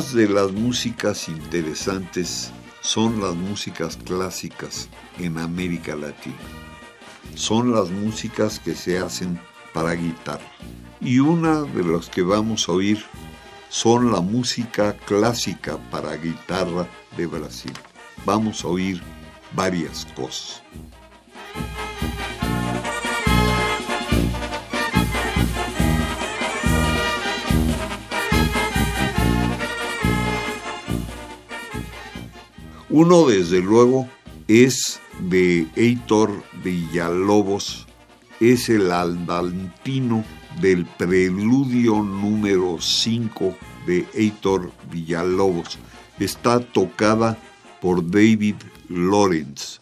De las músicas interesantes son las músicas clásicas en América Latina. Son las músicas que se hacen para guitarra. Y una de las que vamos a oír son la música clásica para guitarra de Brasil. Vamos a oír varias cosas. Uno, desde luego, es de Heitor Villalobos, es el andantino del preludio número 5 de Heitor Villalobos. Está tocada por David Lawrence.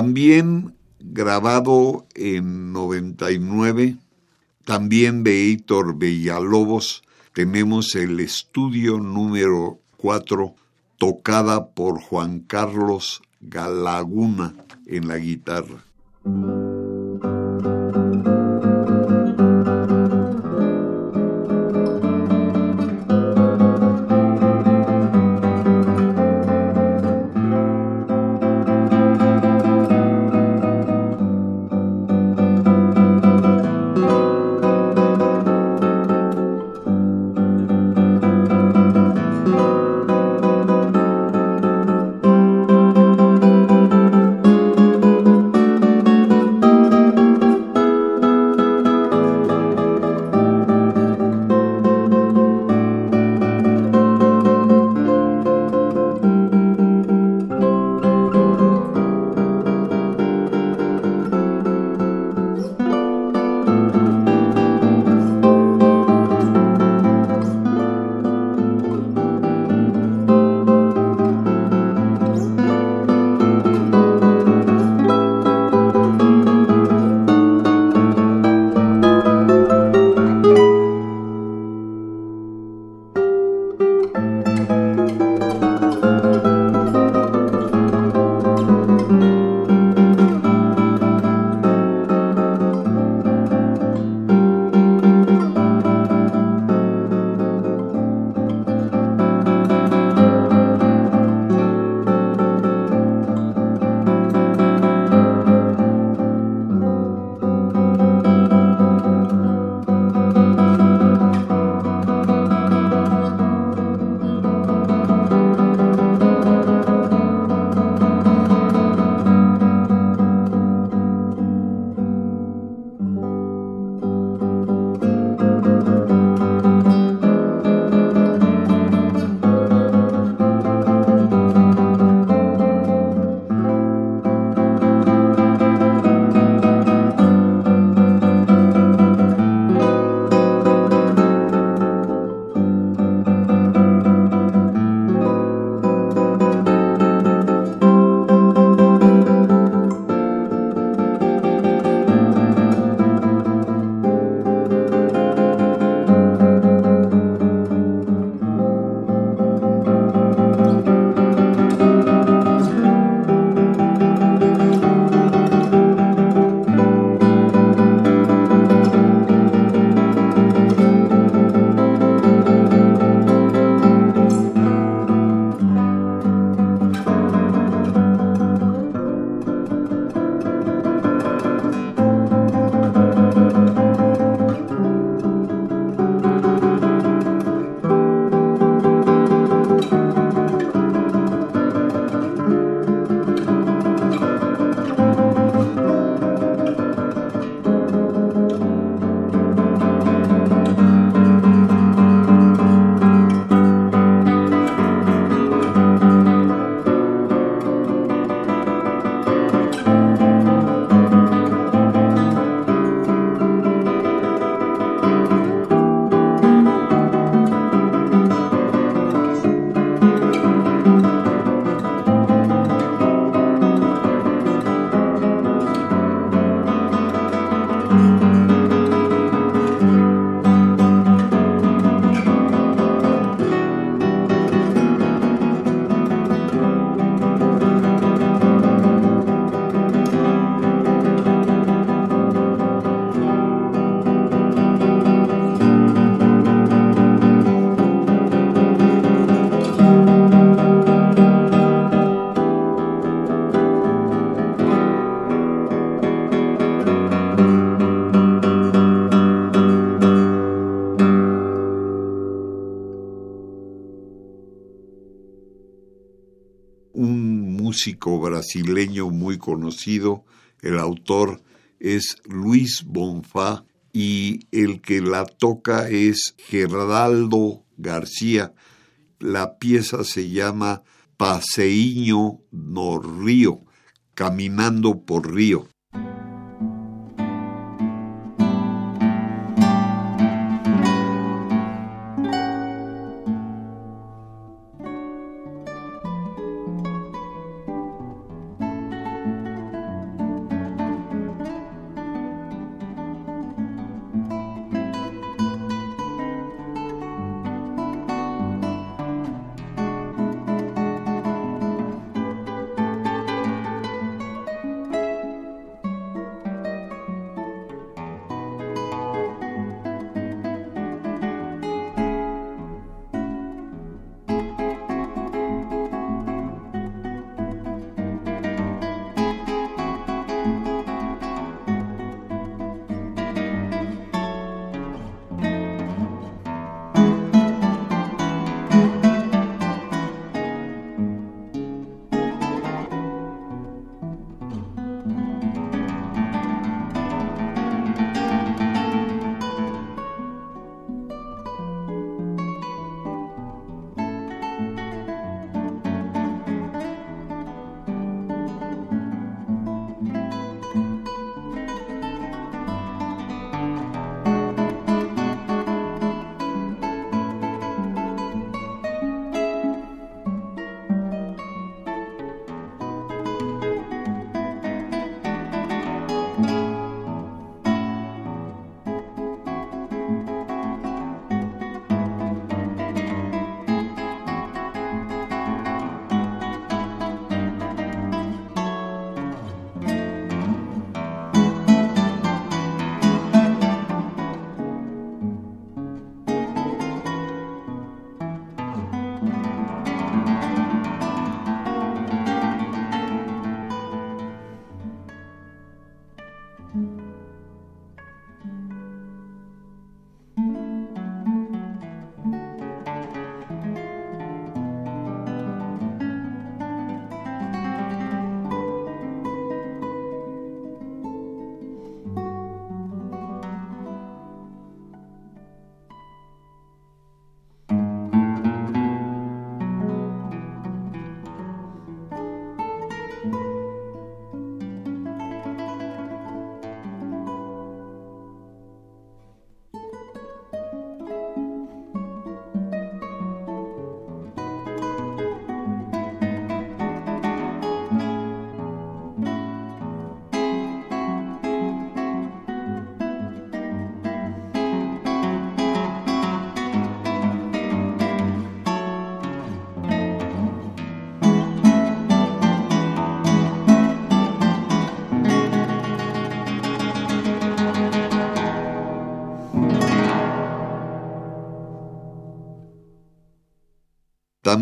También grabado en 99, también de Heitor Villalobos, tenemos el estudio número 4, tocada por Juan Carlos Galaguna en la guitarra. Músico brasileño muy conocido. El autor es Luis Bonfá y el que la toca es Geraldo García. La pieza se llama Paseiño no Río, Caminando por Río.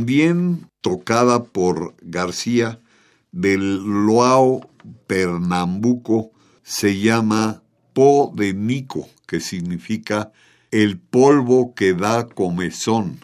También tocada por García del Loao Pernambuco, se llama Po de Nico, que significa el polvo que da comezón.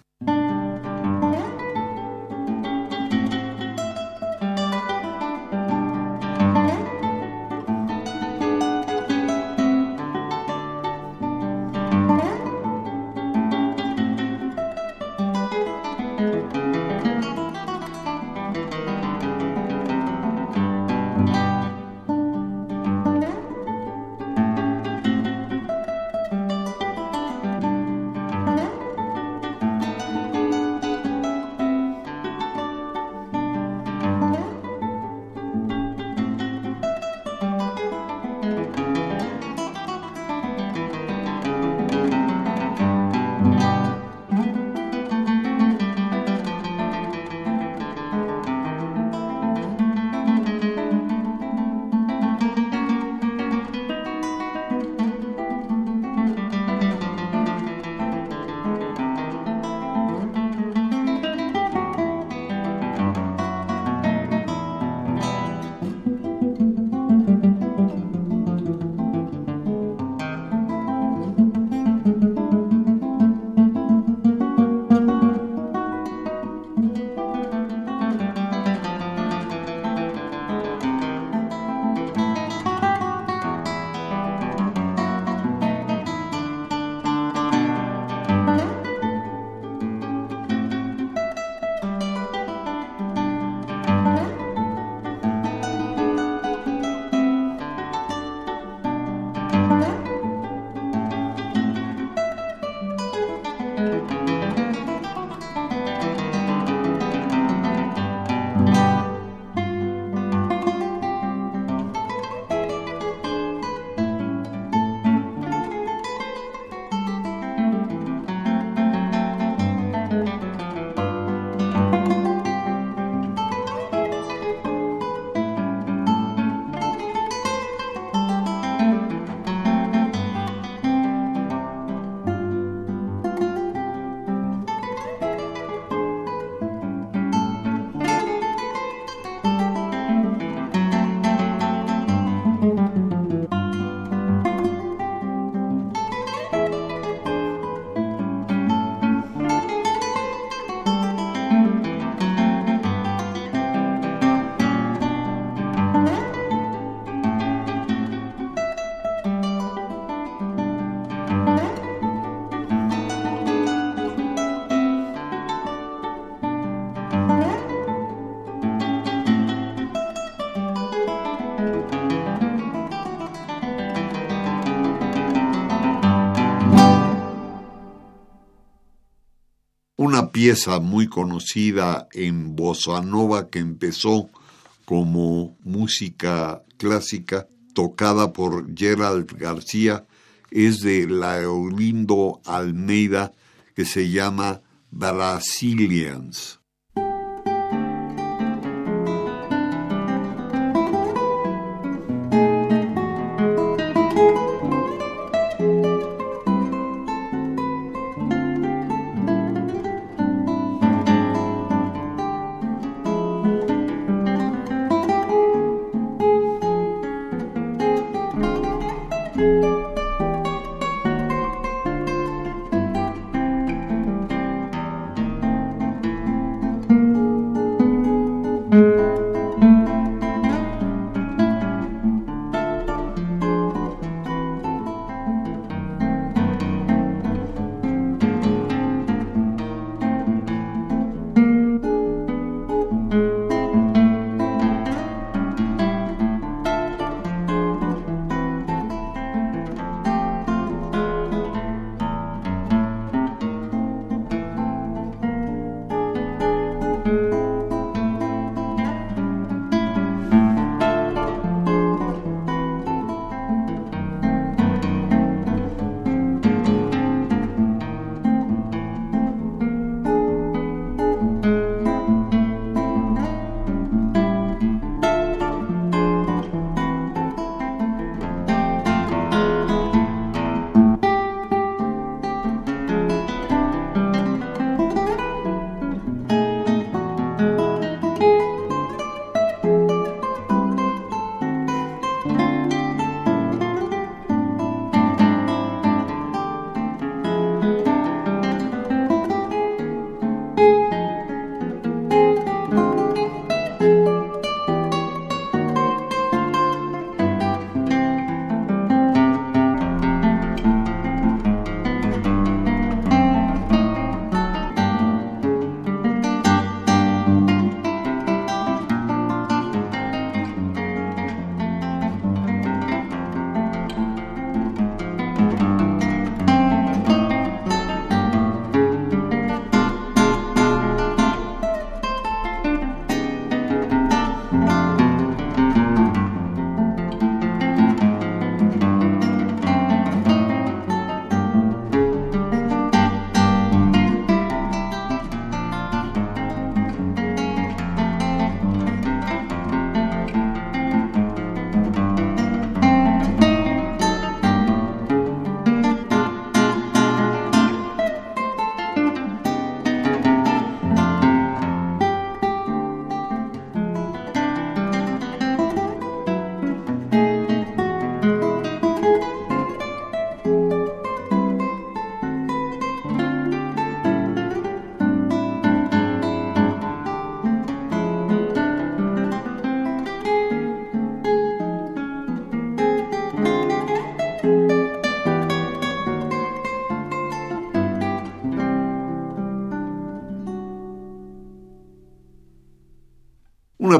Una pieza muy conocida en bossa nova que empezó como música clásica tocada por Gerald García es de Laurindo Almeida que se llama Brazilians.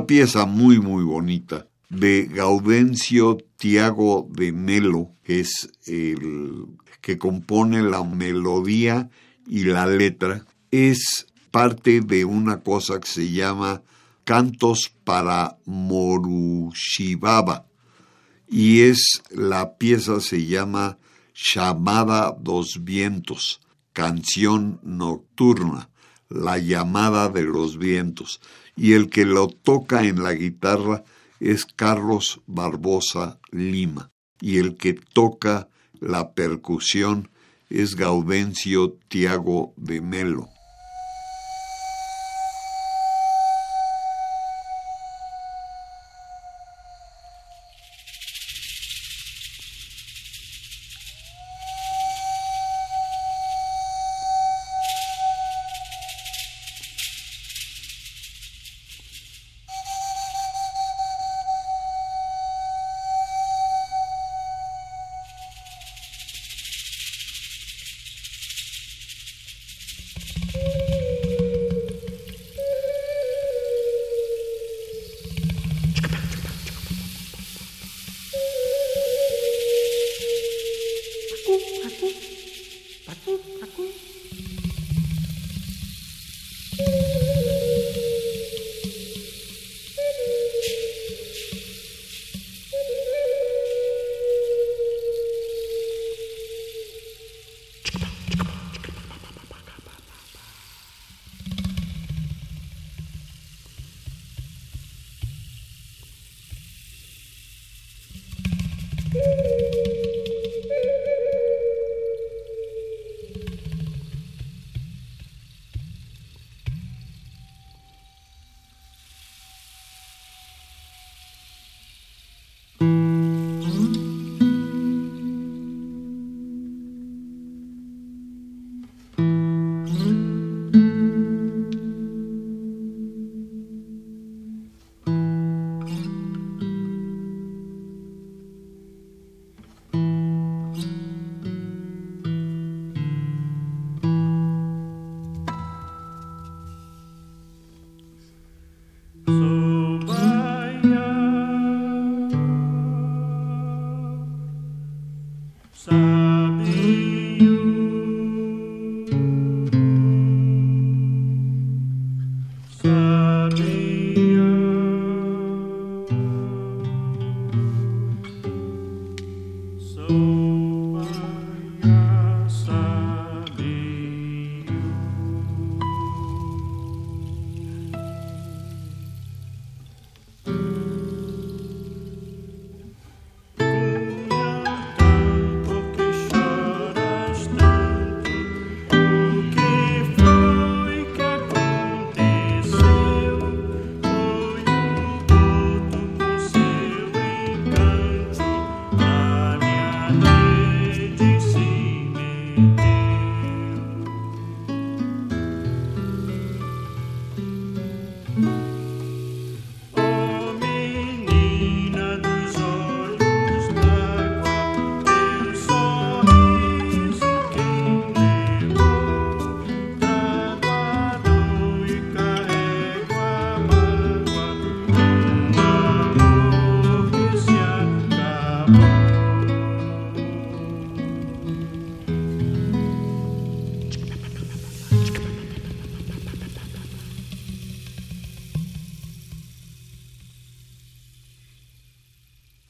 Pieza muy, muy bonita de Gaudencio Tiago de Melo, que es el que compone la melodía y la letra, es parte de una cosa que se llama Cantos para Morushibaba. Y es la pieza se llama Llamada dos vientos, canción nocturna, la llamada de los vientos y el que lo toca en la guitarra es Carlos Barbosa Lima y el que toca la percusión es Gaudencio Tiago de Melo.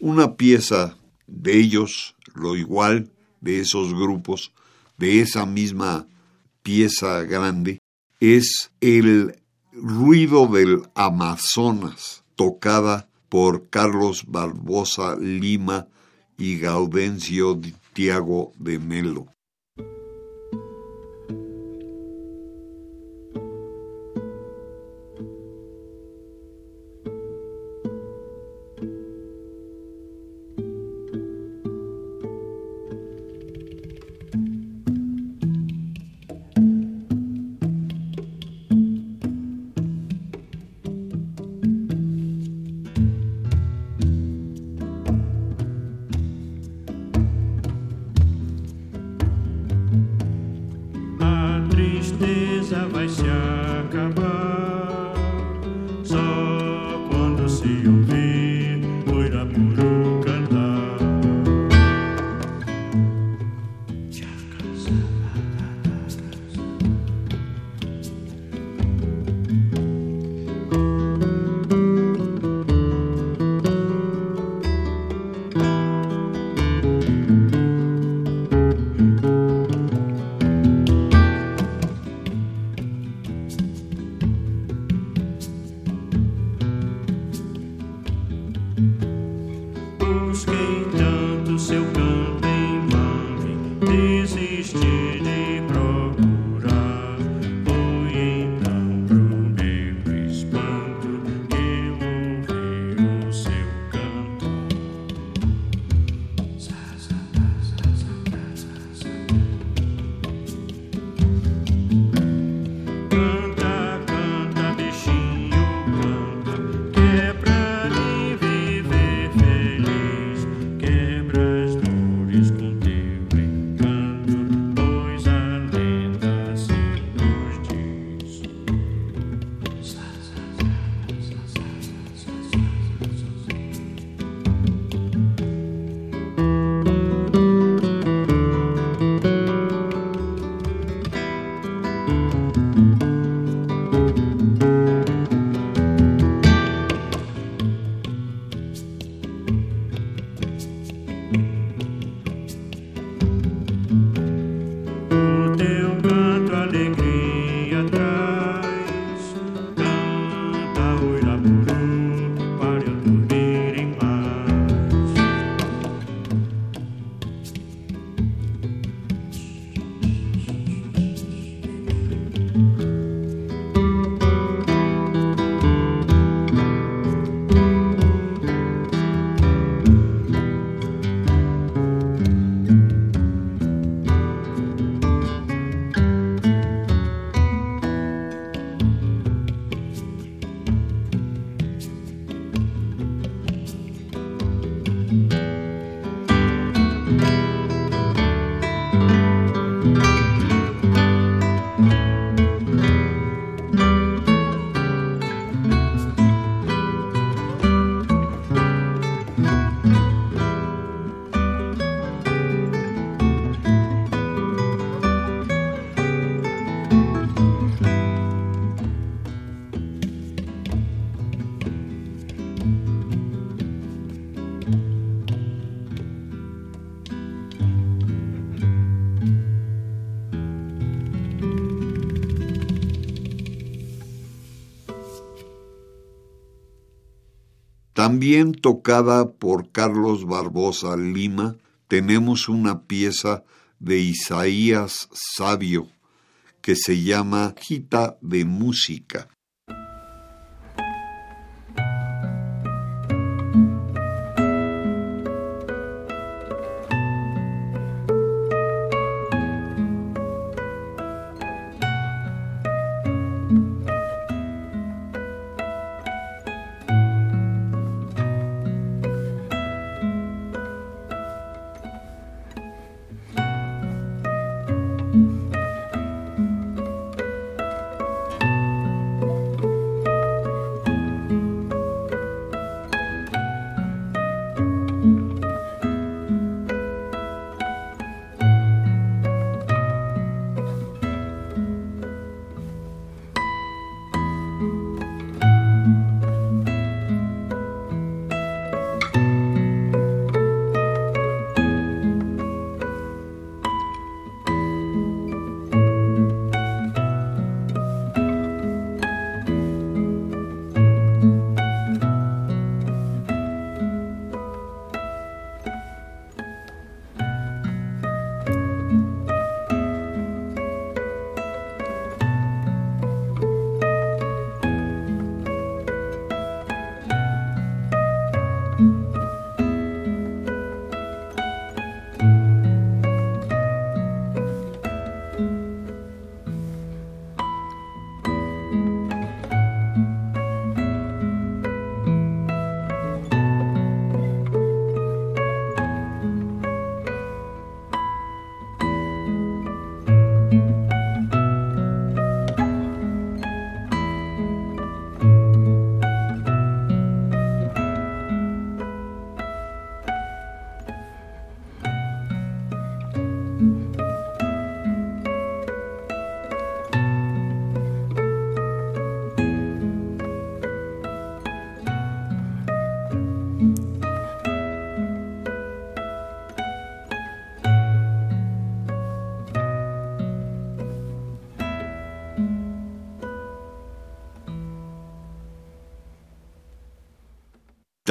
Una pieza de ellos, lo igual de esos grupos, de esa misma pieza grande, es el ruido del Amazonas, tocada por Carlos Barbosa Lima y Gaudencio Tiago de Melo. También tocada por Carlos Barbosa Lima, tenemos una pieza de Isaías Sabio que se llama Quita de Música.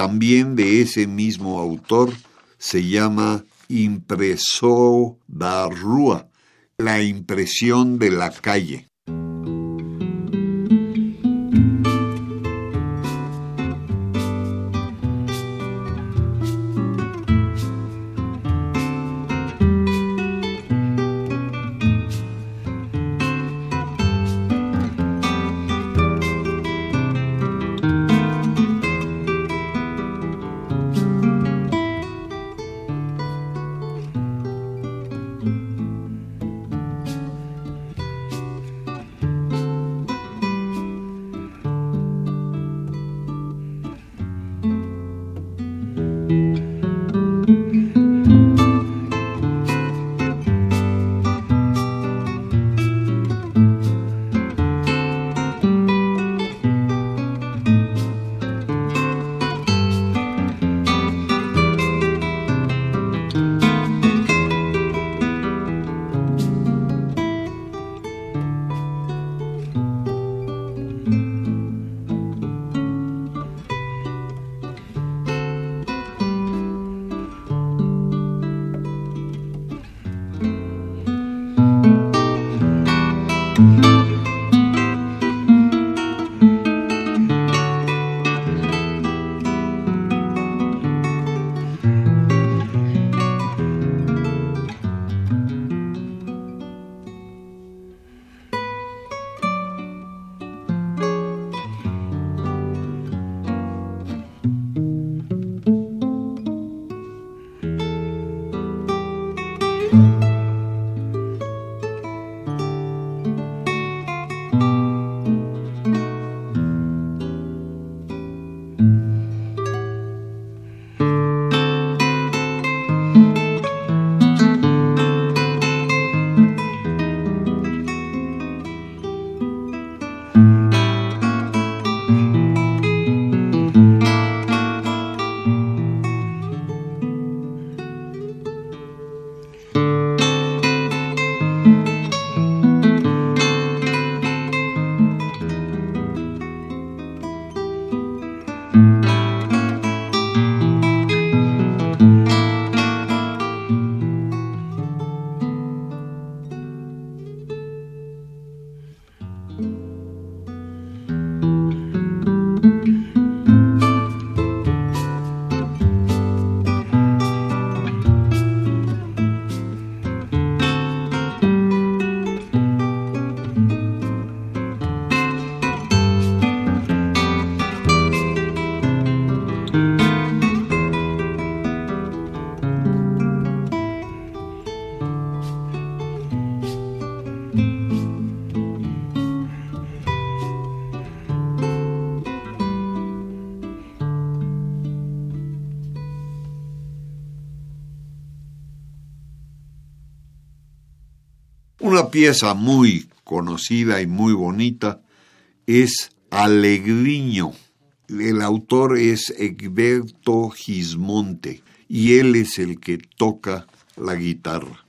También de ese mismo autor se llama Impreso da Rua, la impresión de la calle. Una pieza muy conocida y muy bonita es Alegriño. El autor es Egberto Gismonte y él es el que toca la guitarra.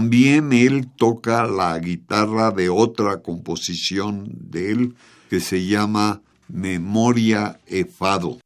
También él toca la guitarra de otra composición de él que se llama Memoria Efado.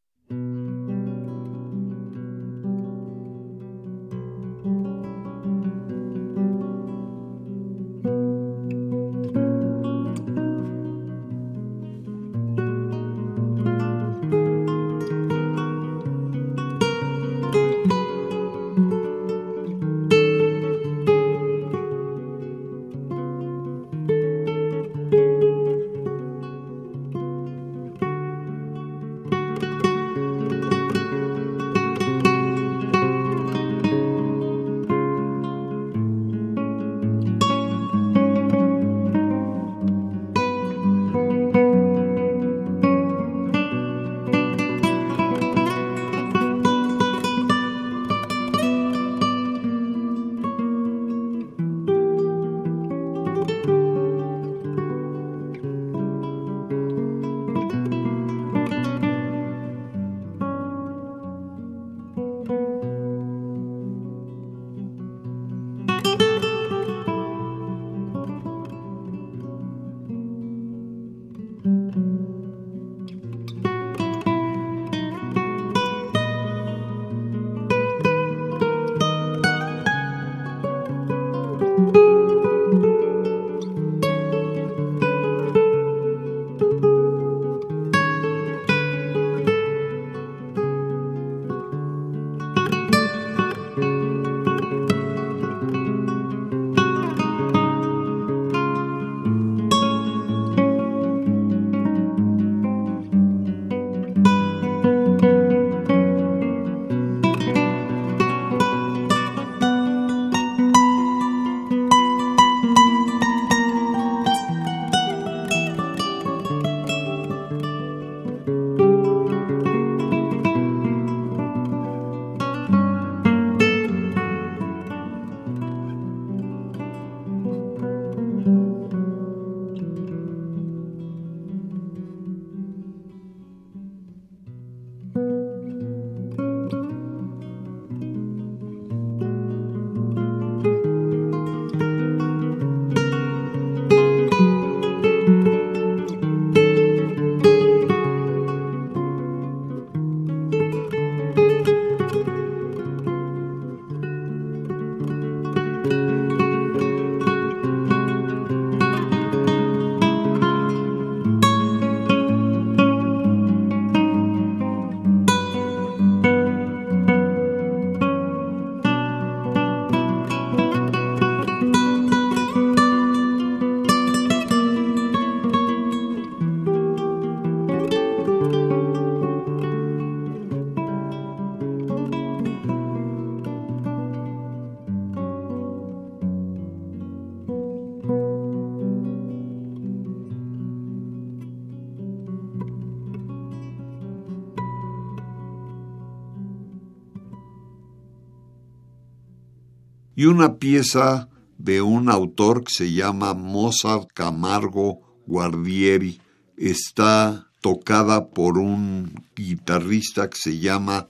Y una pieza de un autor que se llama Mozart Camargo Guardieri. Está tocada por un guitarrista que se llama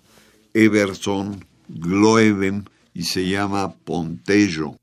Everson Gloeden y se llama Pontello.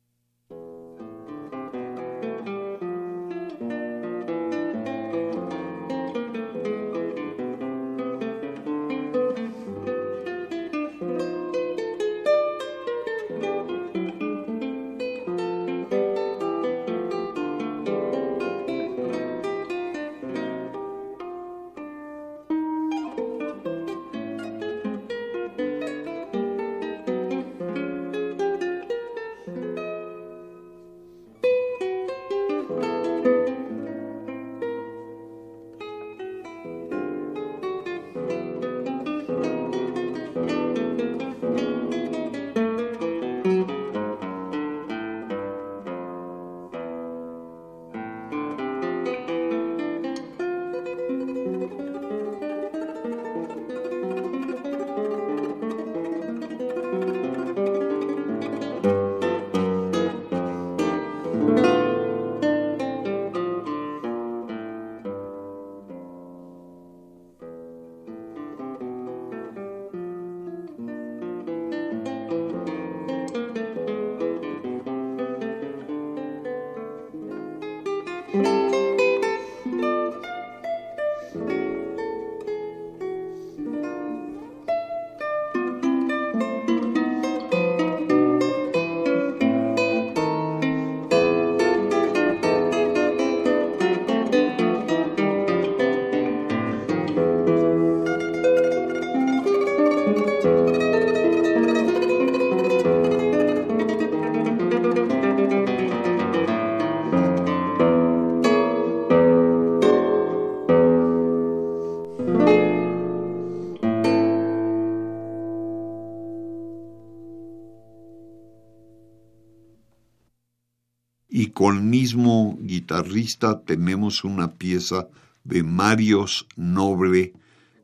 Con mismo guitarrista tenemos una pieza de Marios Noble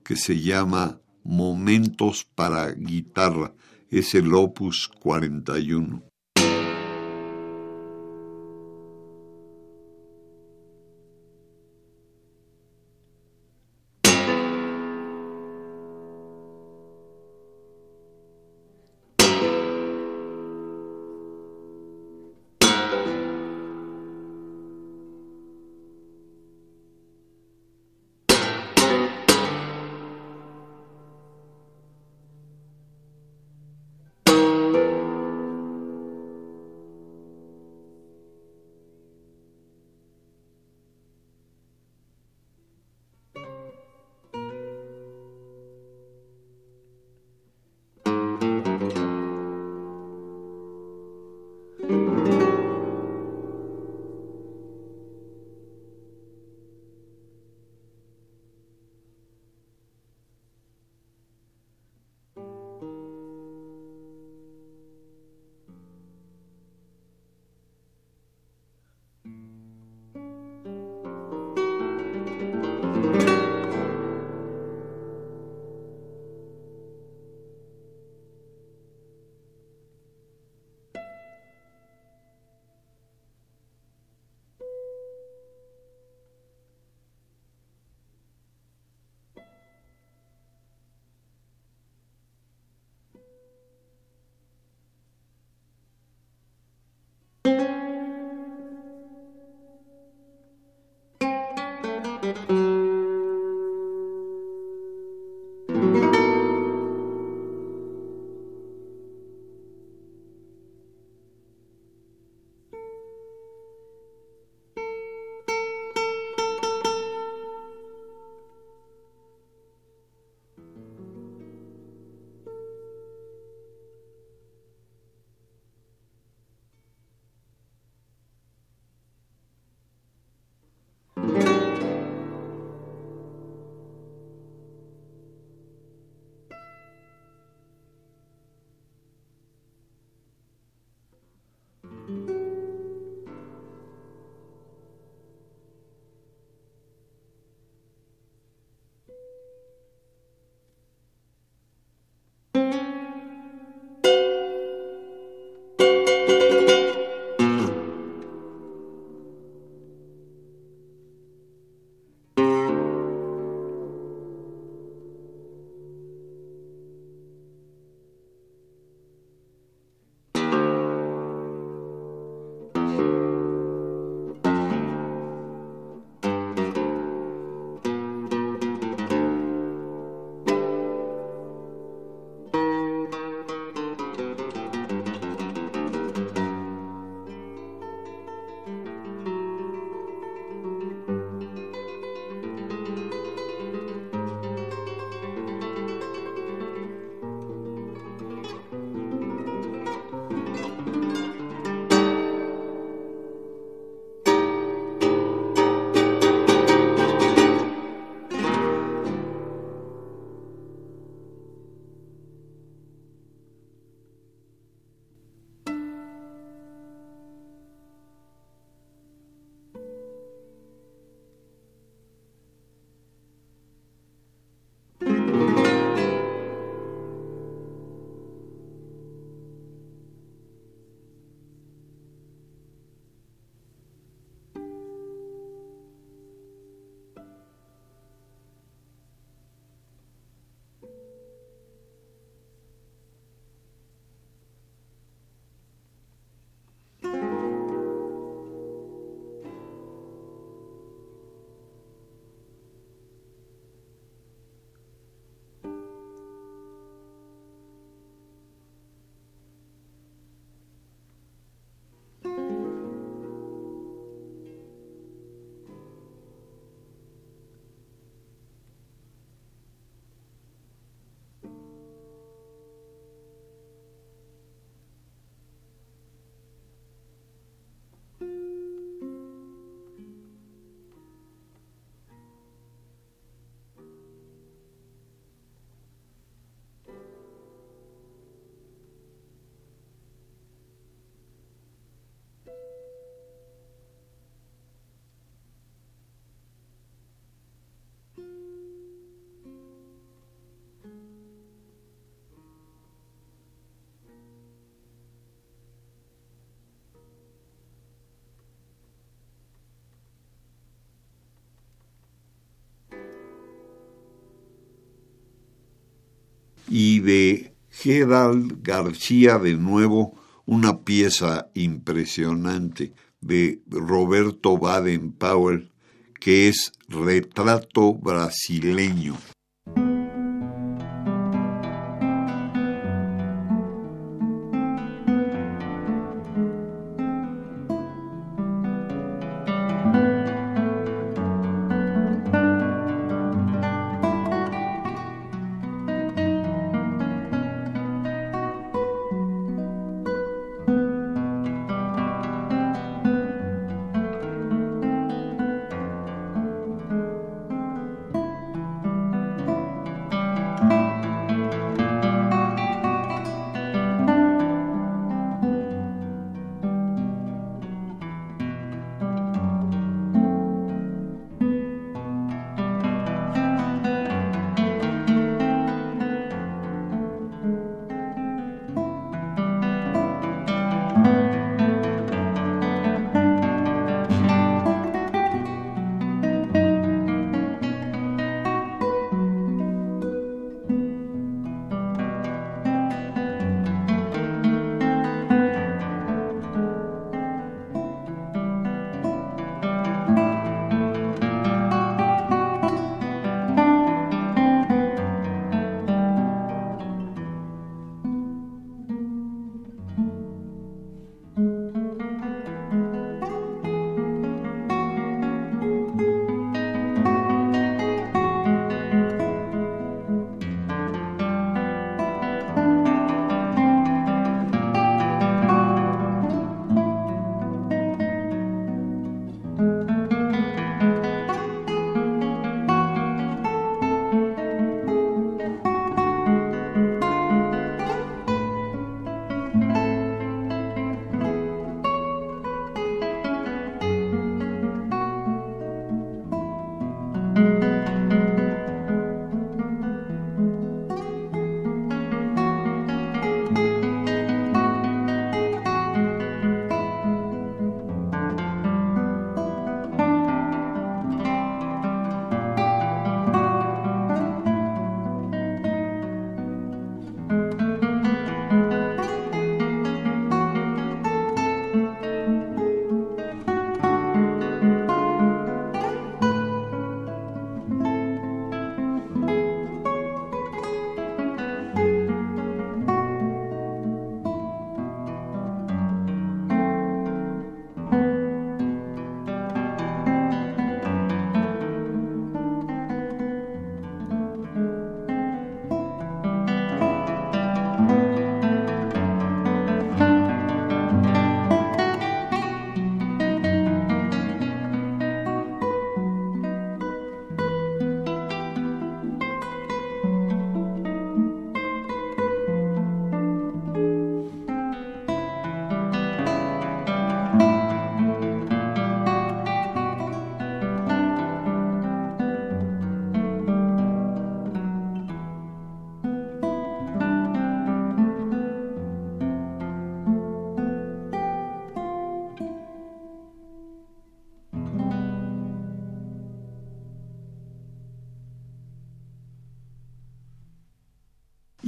que se llama Momentos para guitarra. Es el opus 41. Y de Gerald García de nuevo una pieza impresionante de Roberto Baden Powell que es Retrato Brasileño.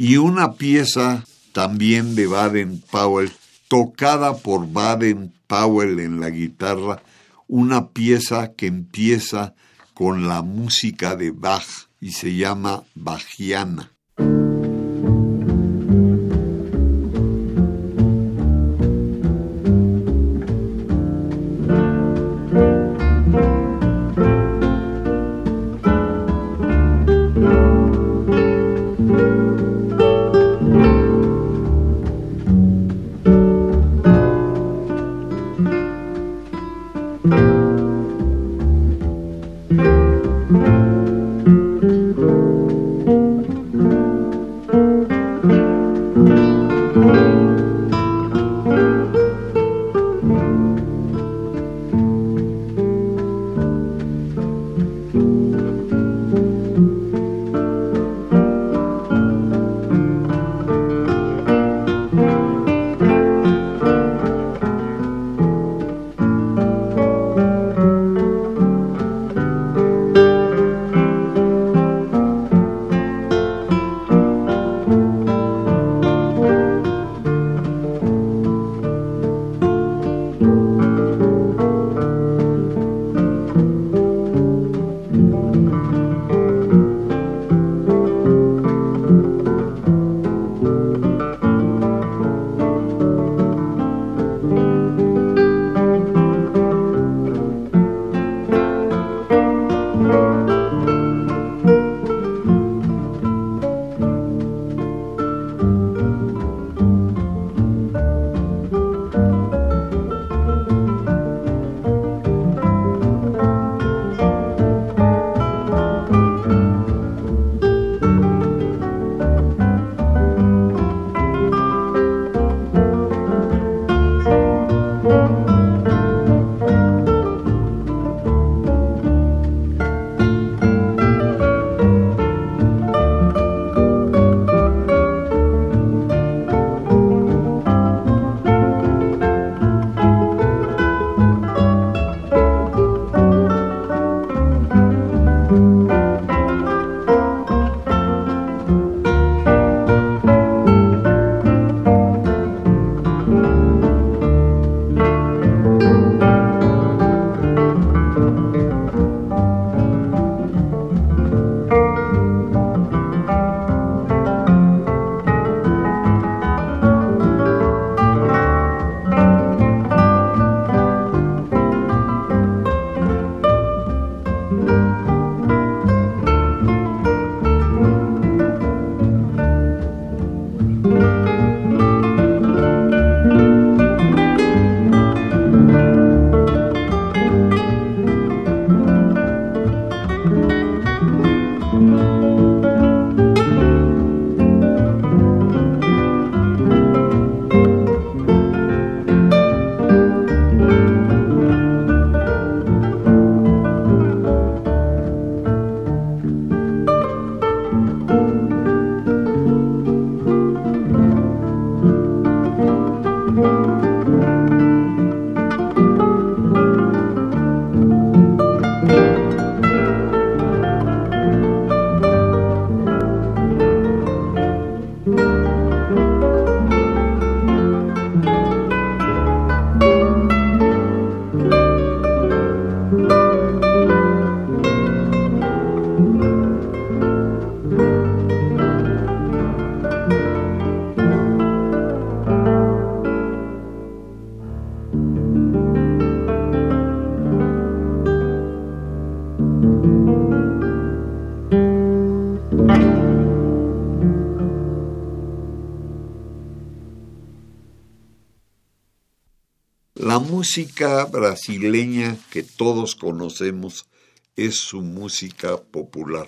Y una pieza también de Baden Powell, tocada por Baden Powell en la guitarra, una pieza que empieza con la música de Bach y se llama Bachiana. música brasileña que todos conocemos es su música popular.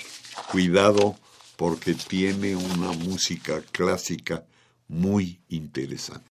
Cuidado porque tiene una música clásica muy interesante.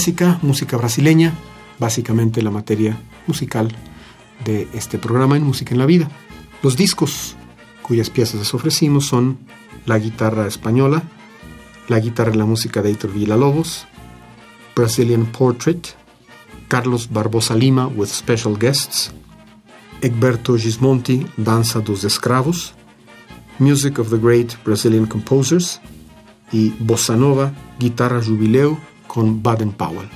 Clásica, música brasileña, básicamente la materia musical de este programa en Música en la Vida. Los discos cuyas piezas les ofrecimos son la guitarra española, la guitarra en la música de Heitor Villa-Lobos, Brazilian Portrait, Carlos Barbosa Lima with special guests, Egberto Gismonti, Danza dos Escravos, Music of the Great Brazilian Composers y Bossa Nova, Guitarra Jubileo con Baden Powell.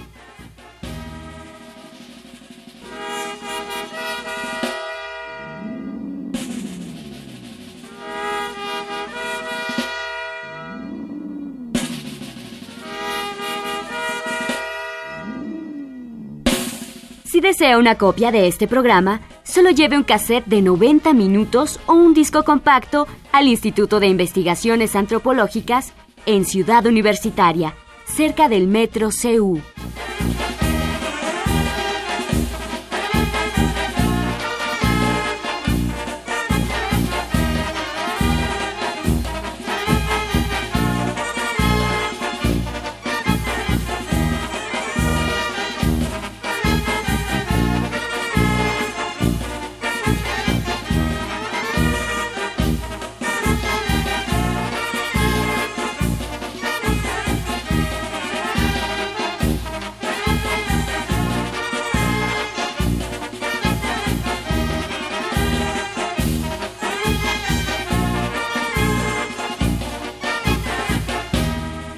Si desea una copia de este programa, solo lleve un cassette de 90 minutos o un disco compacto al Instituto de Investigaciones Antropológicas en Ciudad Universitaria cerca del metro CU.